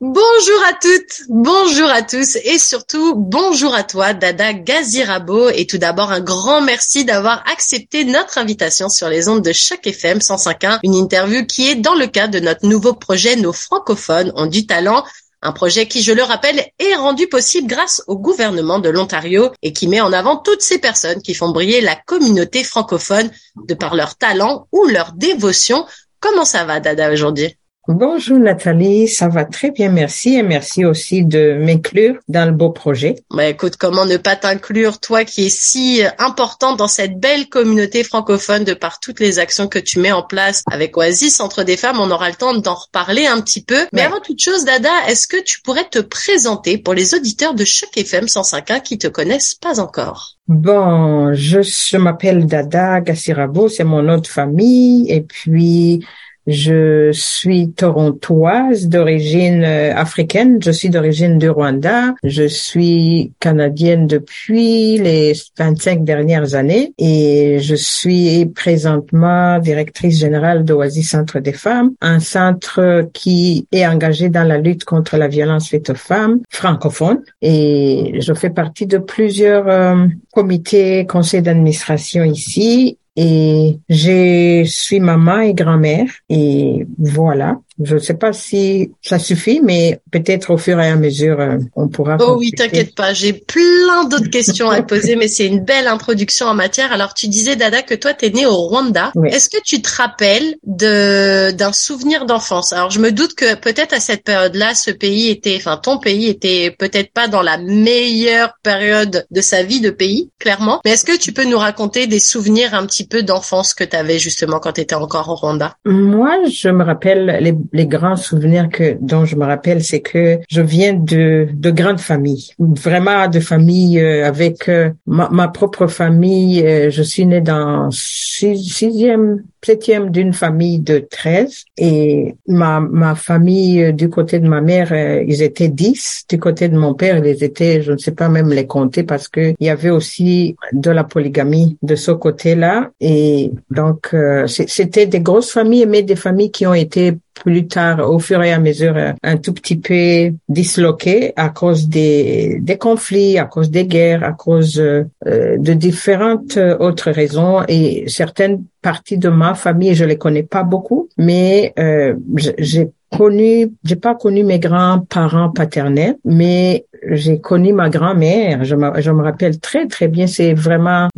Bonjour à toutes, bonjour à tous et surtout bonjour à toi Dada Gazirabo et tout d'abord un grand merci d'avoir accepté notre invitation sur les ondes de Choc FM 105.1, une interview qui est dans le cadre de notre nouveau projet Nos francophones ont du talent un projet qui, je le rappelle, est rendu possible grâce au gouvernement de l'Ontario et qui met en avant toutes ces personnes qui font briller la communauté francophone de par leur talent ou leur dévotion. Comment ça va, Dada, aujourd'hui? Bonjour Nathalie, ça va très bien, merci et merci aussi de m'inclure dans le beau projet. Bah écoute, comment ne pas t'inclure, toi qui es si important dans cette belle communauté francophone de par toutes les actions que tu mets en place avec Oasis Centre des Femmes, on aura le temps d'en reparler un petit peu. Mais avant toute chose, Dada, est-ce que tu pourrais te présenter pour les auditeurs de Choc FM 105.1 qui te connaissent pas encore? Bon, je, je m'appelle Dada Gassirabo, c'est mon nom de famille et puis je suis torontoise d'origine euh, africaine. Je suis d'origine du Rwanda. Je suis canadienne depuis les 25 dernières années et je suis présentement directrice générale d'Oasis Centre des femmes, un centre qui est engagé dans la lutte contre la violence faite aux femmes francophones et je fais partie de plusieurs euh, comités, conseils d'administration ici et je suis maman et grand-mère et voilà. Je ne sais pas si ça suffit, mais peut-être au fur et à mesure, euh, on pourra. Oh oui, t'inquiète pas, j'ai plein d'autres questions à poser, mais c'est une belle introduction en matière. Alors, tu disais, Dada, que toi, t'es né au Rwanda. Est-ce que tu te rappelles de d'un souvenir d'enfance? Alors, je me doute que peut-être à cette période-là, ce pays était, enfin, ton pays était peut-être pas dans la meilleure période de sa vie de pays, clairement. Mais est-ce que tu peux nous raconter des souvenirs un petit peu d'enfance que tu avais justement quand tu étais encore au Rwanda? Moi, je me rappelle les les grands souvenirs que dont je me rappelle, c'est que je viens de de grandes familles, vraiment de familles euh, avec euh, ma, ma, propre famille. Euh, je suis née dans sixième, septième d'une famille de 13 et ma ma famille du côté de ma mère, ils étaient 10. Du côté de mon père, ils étaient, je ne sais pas même les compter parce que il y avait aussi de la polygamie de ce côté-là et donc c'était des grosses familles mais des familles qui ont été plus tard, au fur et à mesure, un tout petit peu disloqué à cause des, des conflits, à cause des guerres, à cause euh, de différentes autres raisons. Et certaines parties de ma famille, je les connais pas beaucoup, mais euh, j'ai connu, j'ai pas connu mes grands-parents paternels, mais j'ai connu ma grand-mère. Je me, je me rappelle très très bien. C'est vraiment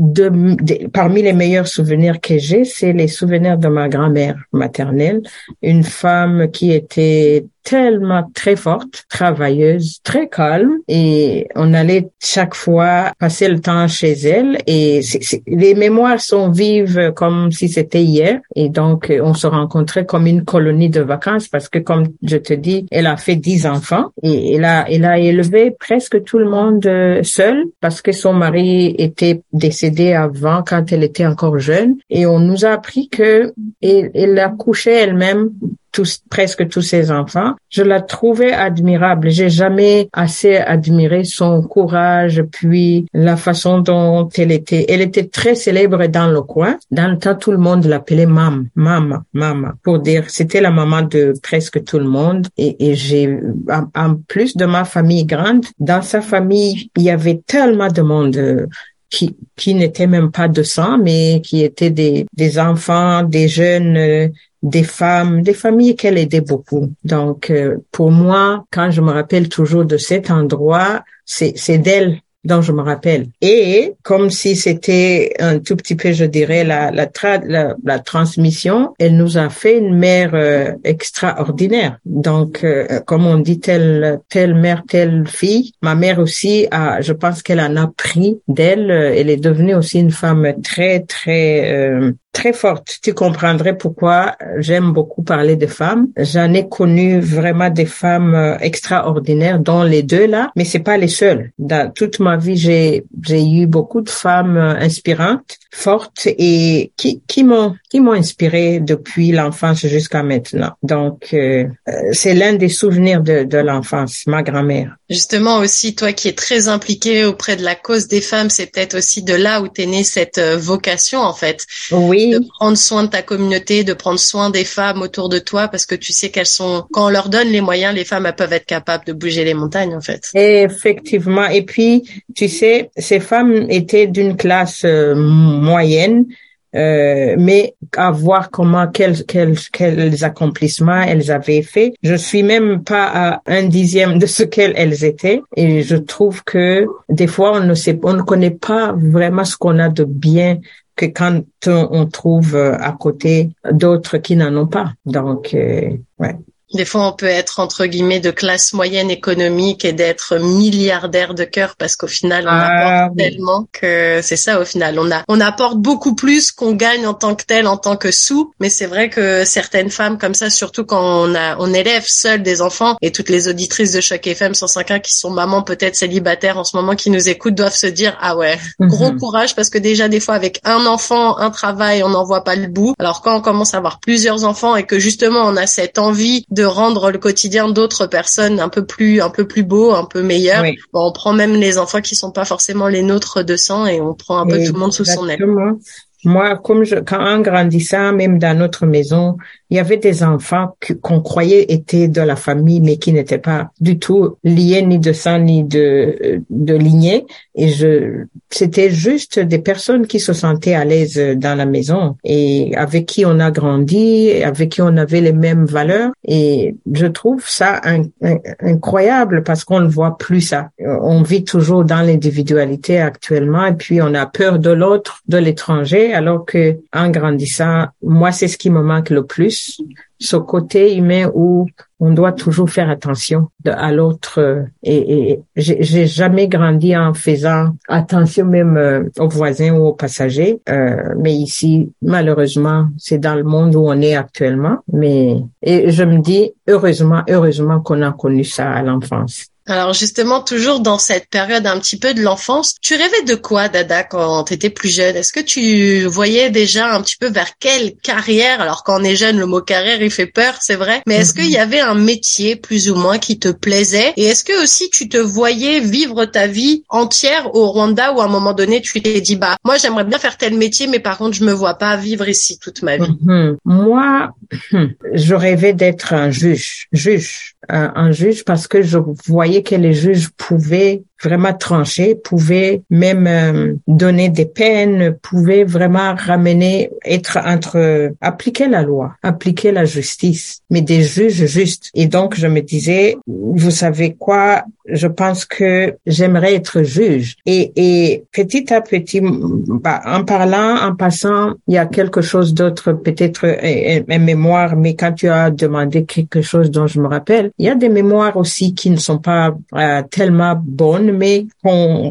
parmi les meilleurs souvenirs que j'ai, c'est les souvenirs de ma grand-mère maternelle, une femme qui était tellement très forte, travailleuse, très calme. Et on allait chaque fois passer le temps chez elle. Et les mémoires sont vives comme si c'était hier. Et donc on se rencontrait comme une colonie de vacances parce que comme je te dis, elle a fait dix enfants. Et elle a, elle a élevé presque tout le monde euh, seule parce que son mari était décédé avant quand elle était encore jeune. Et on nous a appris que elle a couché elle-même presque tous ses enfants. Je la trouvais admirable. J'ai jamais assez admiré son courage, puis la façon dont elle était. Elle était très célèbre dans le coin. Dans le temps, tout le monde l'appelait Mam, Mama, Mama, pour dire c'était la maman de presque tout le monde. Et, et j'ai, en, plus de ma famille grande, dans sa famille, il y avait tellement de monde. Euh, qui, qui n'étaient même pas de sang, mais qui étaient des, des enfants, des jeunes euh, des femmes, des familles qu'elle aidait beaucoup. Donc, euh, pour moi, quand je me rappelle toujours de cet endroit, c'est, d'elle dont je me rappelle. Et comme si c'était un tout petit peu, je dirais, la, la, la, transmission, elle nous a fait une mère euh, extraordinaire. Donc, euh, comme on dit, telle, telle mère, telle fille. Ma mère aussi, a, je pense qu'elle en a pris d'elle. Elle est devenue aussi une femme très, très très forte. Tu comprendrais pourquoi j'aime beaucoup parler de femmes. J'en ai connu vraiment des femmes euh, extraordinaires, dont les deux là, mais c'est pas les seules. Dans toute ma vie, j'ai j'ai eu beaucoup de femmes euh, inspirantes fortes et qui, qui m'ont qui m'ont inspiré depuis l'enfance jusqu'à maintenant. Donc, euh, euh, c'est l'un des souvenirs de, de l'enfance, ma grand-mère. Justement aussi, toi qui es très impliqué auprès de la cause des femmes, c'est peut-être aussi de là où t'es née cette euh, vocation en fait. Oui. De prendre soin de ta communauté, de prendre soin des femmes autour de toi, parce que tu sais qu'elles sont, quand on leur donne les moyens, les femmes elles peuvent être capables de bouger les montagnes en fait. Effectivement. Et puis, tu sais, ces femmes étaient d'une classe moyenne euh, mais à voir comment quels, quels, quels accomplissements elles avaient fait. Je suis même pas à un dixième de ce qu'elles étaient et je trouve que des fois on ne sait, on ne connaît pas vraiment ce qu'on a de bien que quand on trouve euh, à côté d'autres qui n'en ont pas. Donc, euh, ouais. Des fois, on peut être entre guillemets de classe moyenne économique et d'être milliardaire de cœur parce qu'au final, on ah, apporte tellement que c'est ça. Au final, on a on apporte beaucoup plus qu'on gagne en tant que tel, en tant que sous. Mais c'est vrai que certaines femmes comme ça, surtout quand on a on élève seul des enfants et toutes les auditrices de Choc FM 105.1 qui sont mamans peut-être célibataires en ce moment qui nous écoutent doivent se dire ah ouais, mhm. gros courage parce que déjà des fois avec un enfant, un travail, on n'en voit pas le bout. Alors quand on commence à avoir plusieurs enfants et que justement on a cette envie de de rendre le quotidien d'autres personnes un peu plus un peu plus beau, un peu meilleur. Bon, on prend même les enfants qui sont pas forcément les nôtres de sang et on prend un peu tout le monde sous son aile. Moi, comme je, quand en grandissant, même dans notre maison, il y avait des enfants qu'on croyait étaient de la famille, mais qui n'étaient pas du tout liés ni de sang ni de, de lignée. Et je, c'était juste des personnes qui se sentaient à l'aise dans la maison et avec qui on a grandi, avec qui on avait les mêmes valeurs. Et je trouve ça incroyable parce qu'on ne voit plus ça. On vit toujours dans l'individualité actuellement et puis on a peur de l'autre, de l'étranger, alors que en grandissant, moi, c'est ce qui me manque le plus ce côté humain où on doit toujours faire attention à l'autre et, et j'ai jamais grandi en faisant attention même euh, aux voisins ou aux passagers euh, mais ici malheureusement c'est dans le monde où on est actuellement mais et je me dis heureusement heureusement qu'on a connu ça à l'enfance alors justement, toujours dans cette période un petit peu de l'enfance, tu rêvais de quoi, Dada, quand tu étais plus jeune? Est-ce que tu voyais déjà un petit peu vers quelle carrière? Alors quand on est jeune, le mot carrière, il fait peur, c'est vrai. Mais est-ce qu'il y mhm. avait un métier plus ou moins qui te plaisait? Et est-ce que aussi tu te voyais vivre ta vie entière au Rwanda ou à un moment donné, tu t'es dit, bah moi j'aimerais bien faire tel métier, mais par contre je me vois pas vivre ici toute ma vie? Mhm. Moi, je rêvais d'être un juge, juge, un juge parce que je voyais que les juges pouvaient vraiment trancher, pouvaient même euh, donner des peines, pouvaient vraiment ramener, être entre appliquer la loi, appliquer la justice, mais des juges justes. Et donc je me disais, vous savez quoi, je pense que j'aimerais être juge. Et, et petit à petit, bah, en parlant, en passant, il y a quelque chose d'autre, peut-être une mémoire, mais quand tu as demandé quelque chose dont je me rappelle, il y a des mémoires aussi qui ne sont pas euh, tellement bonnes mais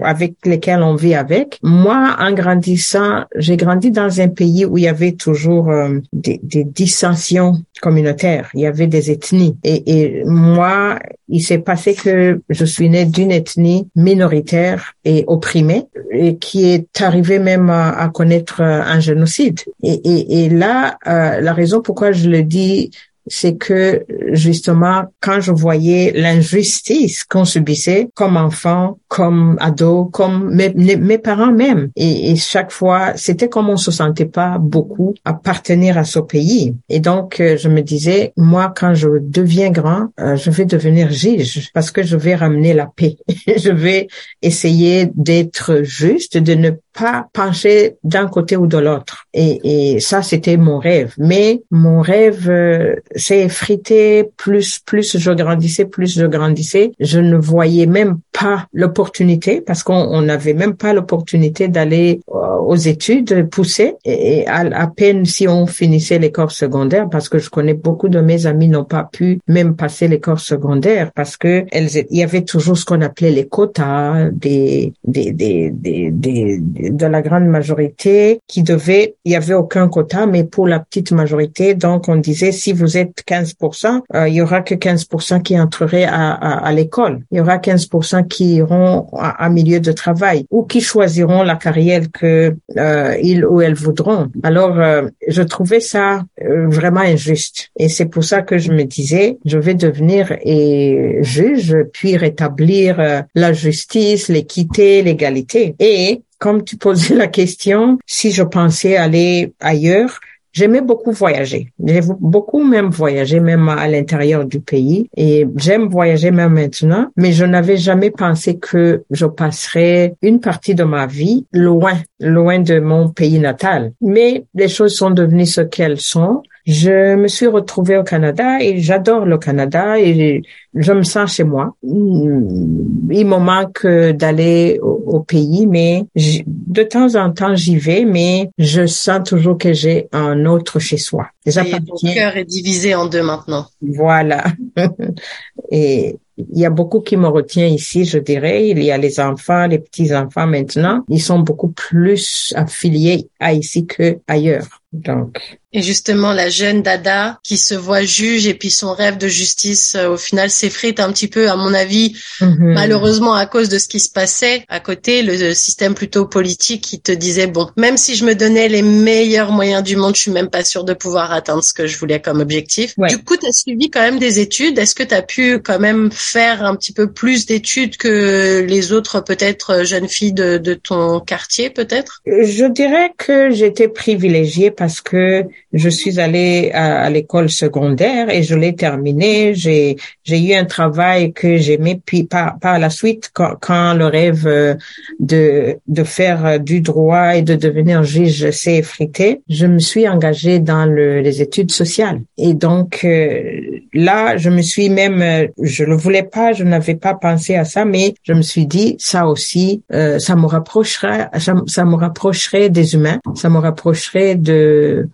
avec lesquels on vit avec. Moi, en grandissant, j'ai grandi dans un pays où il y avait toujours euh, des, des dissensions communautaires. Il y avait des ethnies. Et, et moi, il s'est passé que je suis née d'une ethnie minoritaire et opprimée et qui est arrivée même à, connaître un génocide. Et, et, et là, euh, la raison pourquoi je le dis, c'est que justement, quand je voyais l'injustice qu'on subissait comme enfant, comme ado, comme mes, parents même, et, et chaque fois, c'était comme on se sentait pas beaucoup appartenir à ce pays. Et donc, euh, je me disais, moi, quand je deviens grand, euh, je vais devenir juge parce que je vais ramener la paix. je vais essayer d'être juste, de ne pas pencher d'un côté ou de l'autre. Et, et ça, c'était mon rêve. Mais mon rêve euh, s'est effrité plus, plus je grandissais, plus je grandissais. Je ne voyais même pas l'opportunité parce qu'on n'avait même pas l'opportunité d'aller euh, aux études poussées. Et, à, peine si on finissait l'école secondaire, parce que je connais beaucoup de mes amis n'ont pas pu même passer l'école secondaire parce que elles, il y avait toujours ce qu'on appelait les quotas des, des, des, des, des de la grande majorité qui devait, il y avait aucun quota, mais pour la petite majorité, donc on disait si vous êtes 15%, euh, il y aura que 15% qui entreraient à, à, l'école. Il y aura 15% qui iront à, à, milieu de travail ou qui choisiront la carrière que euh, ils ou elles voudront. Alors, euh, je trouvais ça euh, vraiment injuste. Et c'est pour ça que je me disais, je vais devenir et juge, puis rétablir euh, la justice, l'équité, l'égalité. Et comme tu posais la question, si je pensais aller ailleurs, J'aimais beaucoup voyager. J'ai beaucoup même voyagé, même à l'intérieur du pays. Et j'aime voyager même maintenant, mais je n'avais jamais pensé que je passerais une partie de ma vie loin, loin de mon pays natal. Mais les choses sont devenues ce qu'elles sont. Je me suis retrouvée au Canada et j'adore le Canada et je me sens chez moi. Mm, il me manque d'aller au, pays, mais de temps en temps j'y vais, mais je sens toujours que j'ai un autre chez soi. Mon cœur est divisé en deux maintenant. Voilà. et il y a beaucoup qui me retient ici, je dirais. Il y a les enfants, les petits-enfants maintenant. Ils sont beaucoup plus affiliés à ici que ailleurs. Donc. Et justement, la jeune Dada qui se voit juge et puis son rêve de justice, euh, au final, s'effrite un petit peu, à mon avis, mhm. malheureusement à cause de ce qui se passait à côté, le système plutôt politique qui te disait, bon, même si je me donnais les meilleurs moyens du monde, je suis même pas sûre de pouvoir atteindre ce que je voulais comme objectif. Du coup, tu as suivi quand même des études. Est-ce que tu as pu quand même faire un petit peu plus d'études que les autres, peut-être, jeunes filles de, de ton quartier, peut-être? Je dirais que j'étais privilégiée parce que je suis allée à, l'école secondaire et je l'ai terminée. J'ai j'ai eu un travail que j'aimais. Puis par par la suite, quand, quand le rêve euh, de de faire du droit et de devenir juge s'est effrité, je me suis engagée dans le, les études sociales. Et donc euh, là, je me suis même, euh, je le voulais pas, je n'avais pas pensé à ça, mais je me suis dit ça aussi, ça me rapprocherait, ça, ça me rapprocherait des humains, ça me rapprocherait de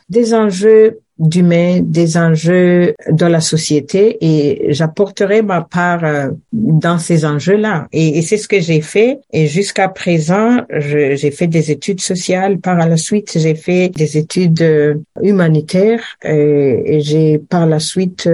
des enjeux d'humain, des enjeux de la société et j'apporterai ma part euh, dans ces enjeux-là. Et, c'est ce que j'ai fait. Et jusqu'à présent, j'ai fait des études sociales. Par la suite, j'ai fait des études euh, humanitaires euh, et, j'ai par la suite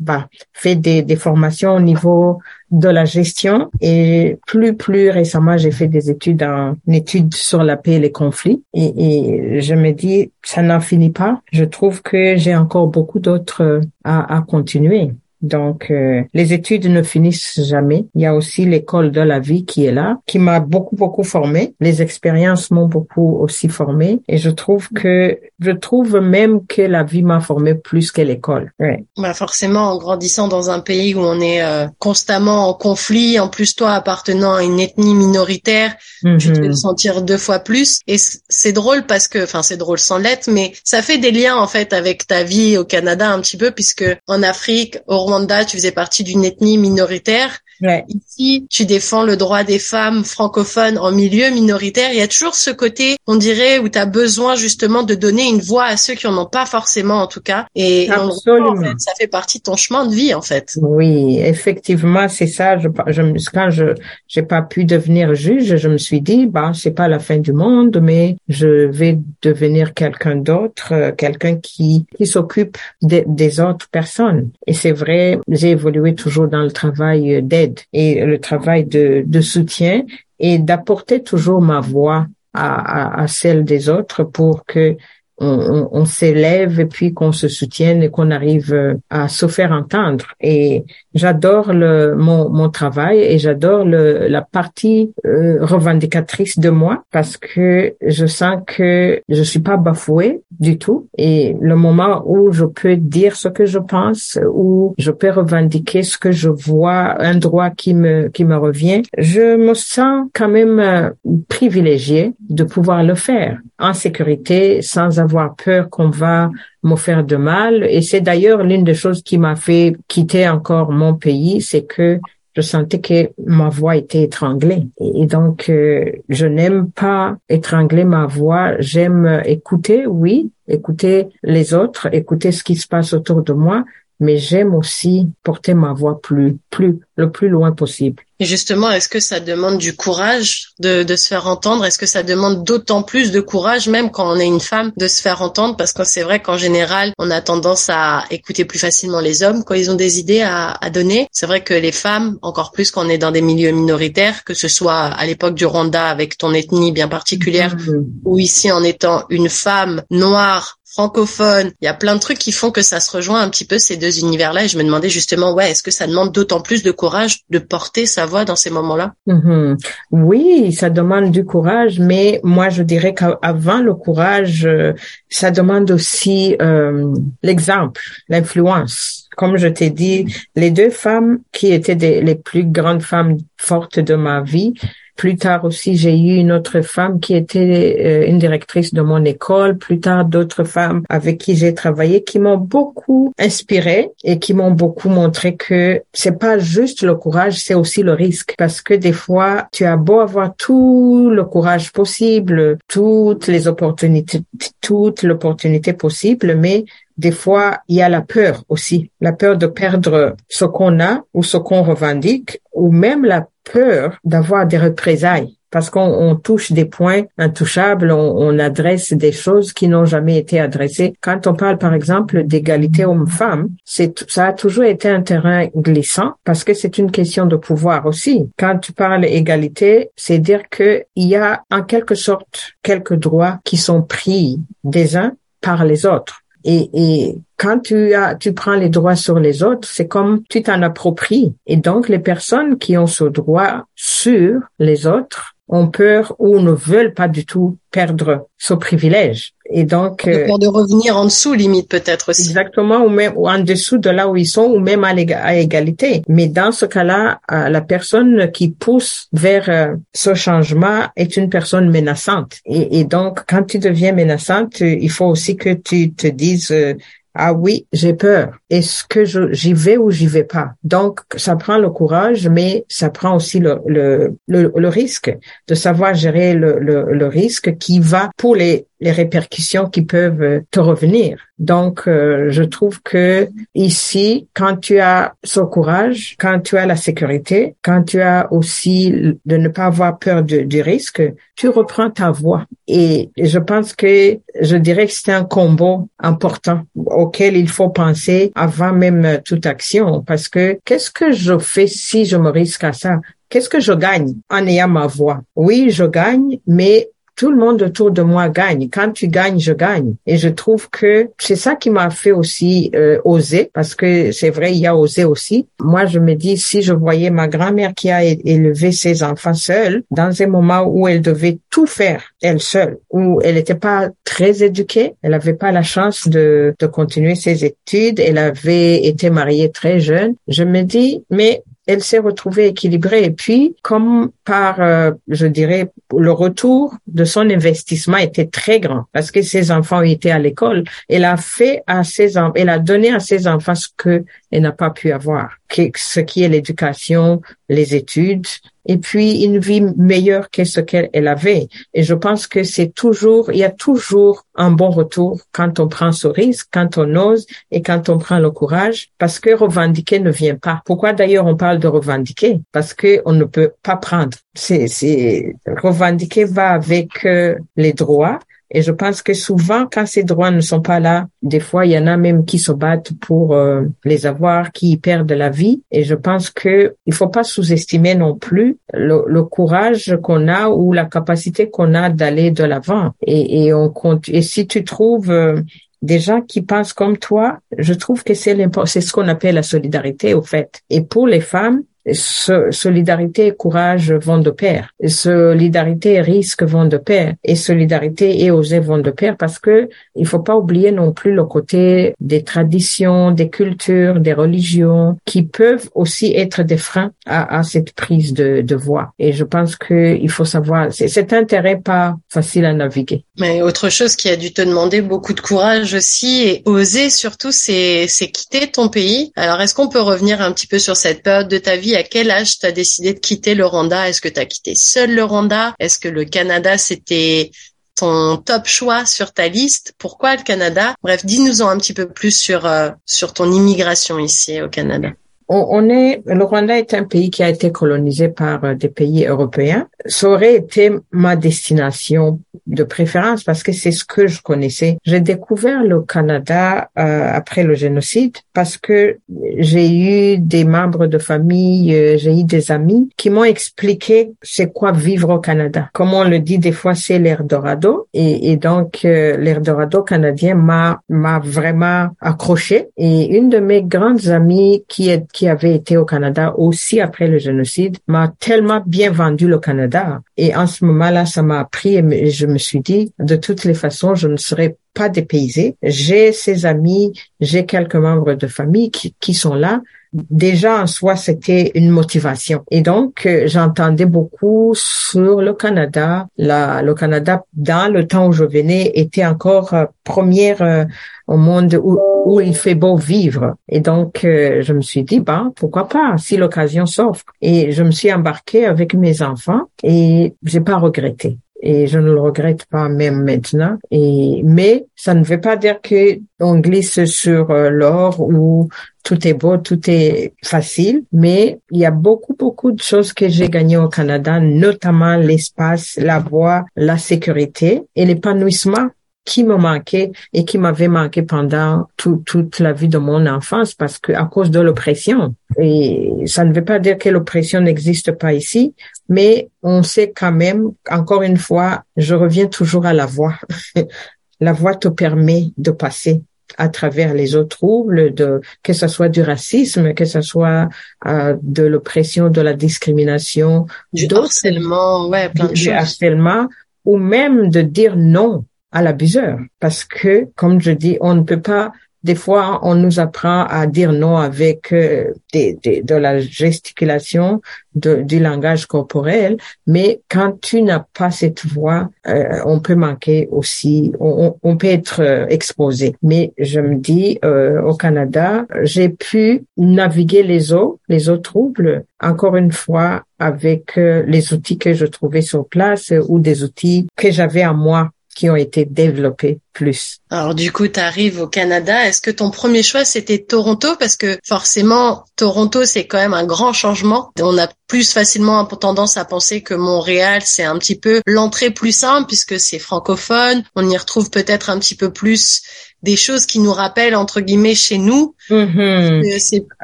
bah, fait des, des formations au niveau de la gestion. Et plus plus récemment j'ai fait des études en études sur la paix et les conflits. Et, et je me dis ça n'en finit pas. Je trouve que j'ai encore beaucoup d'autres à, à continuer donc, euh, les études ne finissent jamais. Il y a aussi l'école de la vie qui est là, qui m'a beaucoup, beaucoup formé. Les expériences m'ont beaucoup aussi formé. Et je trouve que, je trouve même que la vie m'a formé plus que l'école. Ouais. Bah forcément, en grandissant dans un pays où on est euh, constamment en conflit, en plus toi appartenant à une ethnie minoritaire, tu te mhm. sentir deux fois plus. Et c'est drôle parce que, enfin c'est drôle sans l'être, mais ça fait des liens en fait avec ta vie au Canada un petit peu, puisque en Afrique, au tu faisais partie d'une ethnie minoritaire. Ici, tu défends le droit des femmes francophones en milieu minoritaire. Il y a toujours ce côté, on dirait, où tu as besoin justement de donner une voix à ceux qui en ont pas forcément, en tout cas. Et Absolument. ça fait partie de ton chemin de vie, en fait. Oui, effectivement, c'est ça. Je, je, quand je j'ai pas pu devenir juge, je me suis dit, bah, c'est pas la fin du monde, mais je vais devenir quelqu'un d'autre, euh, quelqu'un qui qui s'occupe des autres personnes. Et c'est vrai, j'ai évolué toujours dans le travail d'aide et le travail de, de soutien et d'apporter toujours ma voix à, à, à, celle des autres pour que on, on, s'élève et puis qu'on se soutienne et qu'on arrive euh, à se faire entendre. Et j'adore le mon, mon travail et j'adore le la partie euh, revendicatrice de moi parce que je sens que je suis pas bafouée du tout. Et le moment où je peux dire ce que je pense où je peux revendiquer ce que je vois un droit qui me qui me revient je me sens quand même euh, privilégiée de pouvoir le faire. En sécurité sans avoir peur qu'on va me faire de mal. Et c'est d'ailleurs l'une des choses qui m'a fait quitter encore mon pays, c'est que je sentais que ma voix était étranglée. Et donc, euh, je n'aime pas étrangler ma voix. J'aime écouter, oui, écouter les autres, écouter ce qui se passe autour de moi, mais j'aime aussi porter ma voix plus, plus, le plus loin possible. Et justement, est-ce que ça demande du courage de, de se faire entendre? Est-ce que ça demande d'autant plus de courage, même quand on est une femme, de se faire entendre? Parce que c'est vrai qu'en général, on a tendance à écouter plus facilement les hommes quand ils ont des idées à, à donner. C'est vrai que les femmes, encore plus quand on est dans des milieux minoritaires, que ce soit à l'époque du Rwanda avec ton ethnie bien particulière, mmh. ou ici en étant une femme noire francophone. Il y a plein de trucs qui font que ça se rejoint un petit peu ces deux univers-là. Et je me demandais justement, ouais, est-ce que ça demande d'autant plus de courage de porter sa voix dans ces moments-là? Mm-hmm. Oui, ça demande du courage, mais moi je dirais qu'avant le courage, euh, ça demande aussi euh, l'exemple, l'influence. Comme je t'ai dit, les deux femmes qui étaient les plus grandes femmes fortes de ma vie, plus tard aussi, j'ai eu une autre femme qui était euh, une directrice de mon école. Plus tard, d'autres femmes avec qui j'ai travaillé qui m'ont beaucoup inspiré et qui m'ont beaucoup montré que c'est pas juste le courage, c'est aussi le risque. Parce que des fois, tu as beau avoir tout le courage possible, toutes les opportunités, toute l'opportunité possible, mais des fois, il y a la peur aussi, la peur de perdre ce qu'on a ou ce qu'on revendique, ou même la peur d'avoir des représailles parce qu'on touche des points intouchables, on, adresse des choses qui n'ont jamais été adressées. Quand on parle, par exemple, d'égalité homme-femme, ça a toujours été un terrain glissant parce que c'est une question de pouvoir aussi. Quand tu parles égalité, c'est dire que il y a en quelque sorte quelques droits qui sont pris des uns par les autres. Et, et quand tu as, tu prends les droits sur les autres, c'est comme tu t'en appropries. Et donc, les personnes qui ont ce droit sur les autres ont peur ou ne veulent pas du tout perdre ce privilège. Et donc, de peur de revenir en dessous, limite peut-être aussi. Exactement, ou même ou en dessous de là où ils sont, ou même à, égalité. Mais dans ce cas-là, euh, la personne qui pousse vers euh, ce changement est une personne menaçante. Et, et, donc, quand tu deviens menaçante, il faut aussi que tu te dises euh, ah oui, j'ai peur. Est-ce que j'y vais ou j'y vais pas? Donc, ça prend le courage, mais ça prend aussi le, le, le, risque de savoir gérer le, le, le risque qui va pour les les répercussions qui peuvent te revenir. Donc, euh, je trouve que ici, quand tu as ce courage, quand tu as la sécurité, quand tu as aussi de ne pas avoir peur du risque, tu reprends ta voix. Et je pense que je dirais que c'est un combo important auquel il faut penser avant même toute action, parce que qu'est-ce que je fais si je me risque à ça? Qu'est-ce que je gagne en ayant ma voix? Oui, je gagne, mais tout le monde autour de moi gagne. Quand tu gagnes, je gagne. Et je trouve que c'est ça qui m'a fait aussi euh, oser, parce que c'est vrai, il y a osé aussi. Moi, je me dis, si je voyais ma grand-mère qui a élevé ses enfants seule, dans un moment où elle devait tout faire elle seule, où elle n'était pas très éduquée, elle n'avait pas la chance de, de continuer ses études, elle avait été mariée très jeune, je me dis, mais elle s'est retrouvée équilibrée. Et puis, comme par, euh, je dirais, le retour de son investissement était très grand parce que ses enfants étaient à l'école. Elle a fait à ses enfants, elle a donné à ses enfants ce que elle n'a pas pu avoir, ce qui est l'éducation, les études, et puis une vie meilleure que ce qu'elle avait. Et je pense que c'est toujours, il y a toujours un bon retour quand on prend ce risque, quand on ose et quand on prend le courage, parce que revendiquer ne vient pas. Pourquoi d'ailleurs on parle de revendiquer? Parce que on ne peut pas prendre. C'est, revendiquer va avec euh, les droits, et je pense que souvent, quand ces droits ne sont pas là, des fois, il y en a même qui se battent pour euh, les avoir, qui perdent la vie. Et je pense que il faut pas sous-estimer non plus le, courage qu'on a ou la capacité qu'on a d'aller de l'avant. Et, et on compte. Et si tu trouves euh, des gens qui pensent comme toi, je trouve que c'est c'est ce qu'on appelle la solidarité au fait. Et pour les femmes, solidarité et courage vont de pair. Solidarité et risque vont de pair. Et solidarité et oser vont de pair parce que il faut pas oublier non plus le côté des traditions, des cultures, des religions qui peuvent aussi être des freins à, cette prise de, de voix. Et je pense que il faut savoir, c'est un terrain pas facile à naviguer. Mais autre chose qui a dû te demander beaucoup de courage aussi et oser surtout, c'est quitter ton pays. Alors est-ce qu'on peut revenir un petit peu sur cette période de ta vie à quel âge tu as décidé de quitter le Rwanda? Est-ce que tu as quitté seul le Rwanda? Est-ce que le Canada, c'était ton top choix sur ta liste? Pourquoi le Canada? Bref, dis-nous en un petit peu plus sur sur ton immigration ici au Canada on, est, le Rwanda est un pays qui a été colonisé par euh, des pays européens. Ça aurait été ma destination de préférence parce que c'est ce que je connaissais. J'ai découvert le Canada euh, après le génocide parce que j'ai eu des membres de famille, euh, j'ai eu des amis qui m'ont expliqué c'est quoi vivre au Canada. Comme on le dit des fois, c'est l'Eldorado et, et donc l'Eldorado canadien m'a m'a vraiment accroché. Et une de mes grandes amies qui est qui avait été au Canada aussi après le génocide m'a tellement bien vendu le Canada. Et en ce moment-là, ça m'a appris et je me suis dit, de toutes les façons, je ne serai pas dépaysée. J'ai ses amis, j'ai quelques membres de famille qui, qui sont là. Déjà en soi c'était une motivation. Et donc euh, j'entendais beaucoup sur le Canada. La, le Canada dans le temps où je venais était encore euh, première euh, au monde où, où, il fait beau vivre. Et donc je me suis dit bah pourquoi pas si l'occasion s'offre. Et je me suis embarquée avec mes enfants et j'ai pas regretté et je ne le regrette pas même maintenant. Et mais ça ne veut pas dire que on glisse sur euh, l'or ou tout est beau, tout est facile, mais il y a beaucoup, beaucoup de choses que j'ai gagnées au Canada, notamment l'espace, la voix, la sécurité et l'épanouissement qui me manquait et qui m'avait manqué pendant toute la vie de mon enfance parce que à cause de l'oppression. Et ça ne veut pas dire que l'oppression n'existe pas ici, mais on sait quand même, encore une fois, je reviens toujours à la voix. la voix te permet de passer à travers les autres troubles, de que ce soit du racisme, que ce soit euh, de l'oppression, de la discrimination, du harcèlement, ouais, plein de du harcèlement, ou même de dire non à l'abuseur. Parce que, comme je dis, on ne peut pas des fois, on nous apprend à dire non avec euh, des, de la gesticulation, de, du langage corporel, mais quand tu n'as pas cette voix, euh, on peut manquer aussi, on, on peut être euh, exposé. Mais je me dis, au Canada, j'ai pu naviguer les eaux, les eaux troubles, encore une fois, avec les outils que je trouvais sur place ou des outils que j'avais à moi qui ont été développés plus. Alors du coup, tu arrives au Canada. Est-ce que ton premier choix c'était Toronto? Parce que forcément Toronto c'est quand même un grand changement. On a plus facilement tendance à penser que Montréal c'est un petit peu l'entrée plus simple puisque c'est francophone. On y retrouve peut-être un petit peu plus des choses qui nous rappellent entre guillemets chez nous. Mm-hmm. C'est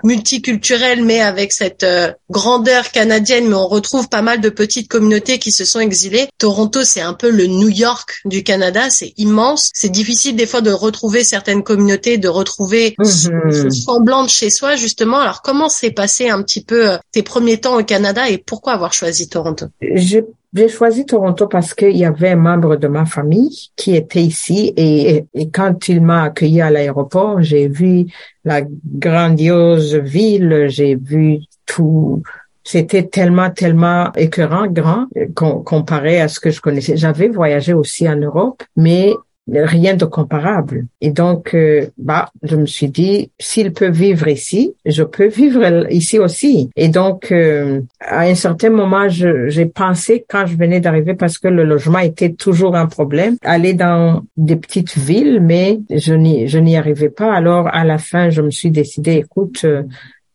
multiculturel, mais avec cette euh, grandeur canadienne. Mais on retrouve pas mal de petites communautés qui se sont exilées. Toronto, c'est un peu le New York du Canada. C'est immense. C'est difficile des fois de retrouver certaines communautés, de retrouver mm-hmm. ce semblant de chez soi justement. Alors comment s'est passé un petit peu euh, tes premiers temps au Canada et pourquoi avoir choisi Toronto? J'ai choisi Toronto parce qu'il y avait un membre de ma famille qui était ici et, quand il m'a accueilli à l'aéroport, j'ai vu la grandiose ville, j'ai vu tout. C'était tellement, tellement écœurant, grand, comparé à ce que je connaissais. J'avais voyagé aussi en Europe, mais rien de comparable. Et donc, euh, bah, je me suis dit, s'il peut vivre ici, je peux vivre ici aussi. Et donc, euh, à un certain moment, j'ai pensé quand je venais d'arriver, parce que le logement était toujours un problème, aller dans des petites villes, mais je n'y, je n'y arrivais pas. Alors, à la fin, je me suis décidé, écoute, euh,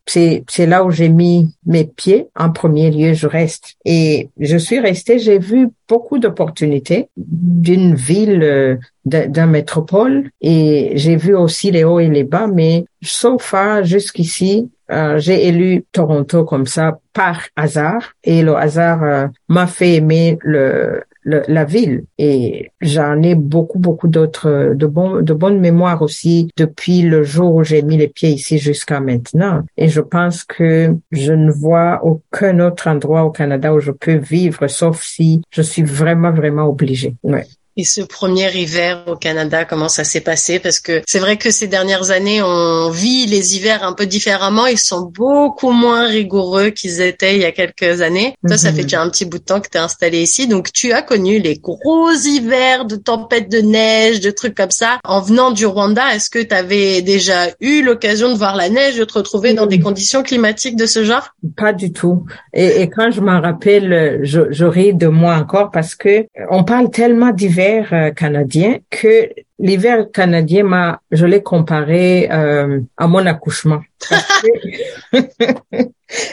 c'est c'est là où j'ai mis mes pieds en premier lieu je reste. Et je suis restée j'ai vu beaucoup d'opportunités d'une ville euh, d'un métropole et j'ai vu aussi les hauts et les bas mais sauf à jusqu'ici euh, j'ai élu Toronto comme ça par hasard. Et le hasard euh, m'a fait aimer le la ville. Et j'en ai beaucoup, beaucoup d'autres, de, bons, de bonnes mémoires aussi depuis le jour où j'ai mis les pieds ici jusqu'à maintenant. Et je pense que je ne vois aucun autre endroit au Canada où je peux vivre, sauf si je suis vraiment, vraiment obligée. Ouais. Et ce premier hiver au Canada, comment ça s'est passé? Parce que c'est vrai que ces dernières années, on vit les hivers un peu différemment. Ils sont beaucoup moins rigoureux qu'ils étaient il y a quelques années. Toi, ça fait mhm. déjà un petit bout de temps que tu es installé ici. Donc, tu as connu les gros hivers de tempêtes de neige, de trucs comme ça. En venant du Rwanda, est-ce que tu avais déjà eu l'occasion de voir la neige, de te retrouver dans des conditions climatiques de ce genre? Pas du tout. Et, et quand je m'en rappelle, je, je ris de moi encore parce que on parle tellement d'hiver euh, canadien que l'hiver canadien m'a, je l'ai comparé euh, à mon accouchement.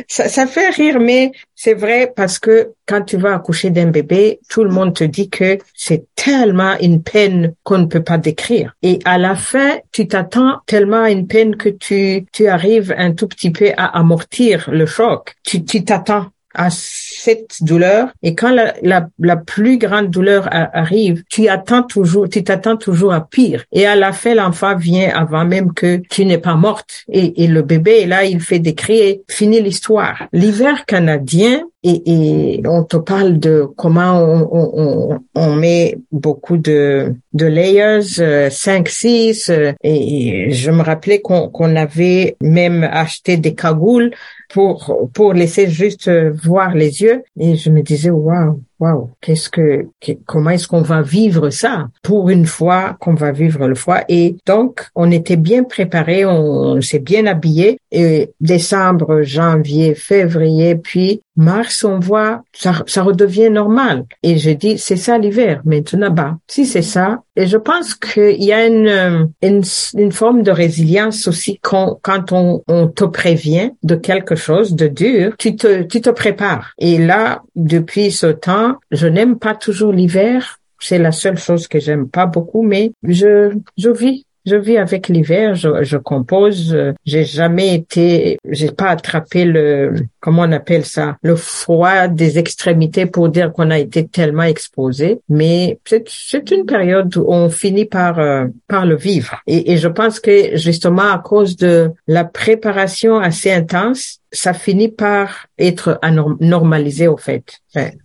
ça, ça fait rire, mais c'est vrai parce que quand tu vas accoucher d'un bébé, tout le monde te dit que c'est tellement une peine qu'on ne peut pas décrire. Et à la fin, tu t'attends tellement à une peine que tu, tu arrives un tout petit peu à amortir le choc. Tu, tu t'attends à cette douleur et quand la, la, la plus grande douleur arrive, tu attends toujours, tu t'attends toujours à pire. Et à la fin, l'enfant vient avant même que tu n'es pas morte. Et, et le bébé, là, il fait des cris finit l'histoire. L'hiver canadien, et, et, on te parle de comment on, on, on met beaucoup de, de layers, 5, euh, 6, euh, et je me rappelais qu'on qu'on avait même acheté des cagoules pour pour laisser juste euh, voir les yeux. Et je me disais waouh waouh, qu'est-ce que, comment est-ce qu'on va vivre ça? Pour une fois qu'on va vivre le froid Et donc, on était bien préparé, on, s'est bien habillé. Et décembre, janvier, février, puis mars, on voit, ça, redevient normal. Et je dis, c'est ça l'hiver maintenant. Bah, si c'est ça, et je pense qu'il y a une, une, une, forme de résilience aussi quand, quand on, on te prévient de quelque chose de dur, tu te, tu te prépares. Et là, depuis ce temps, je n'aime pas toujours l'hiver. C'est la seule chose que j'aime pas beaucoup, mais je, je vis je vis avec l'hiver, je, je compose. J'ai jamais été, j'ai pas attrapé le, comment on appelle ça, le froid des extrémités pour dire qu'on a été tellement exposé. Mais c'est une période où on finit par euh, par le vivre. Et, et je pense que justement à cause de la préparation assez intense, ça finit par être normalisé au fait.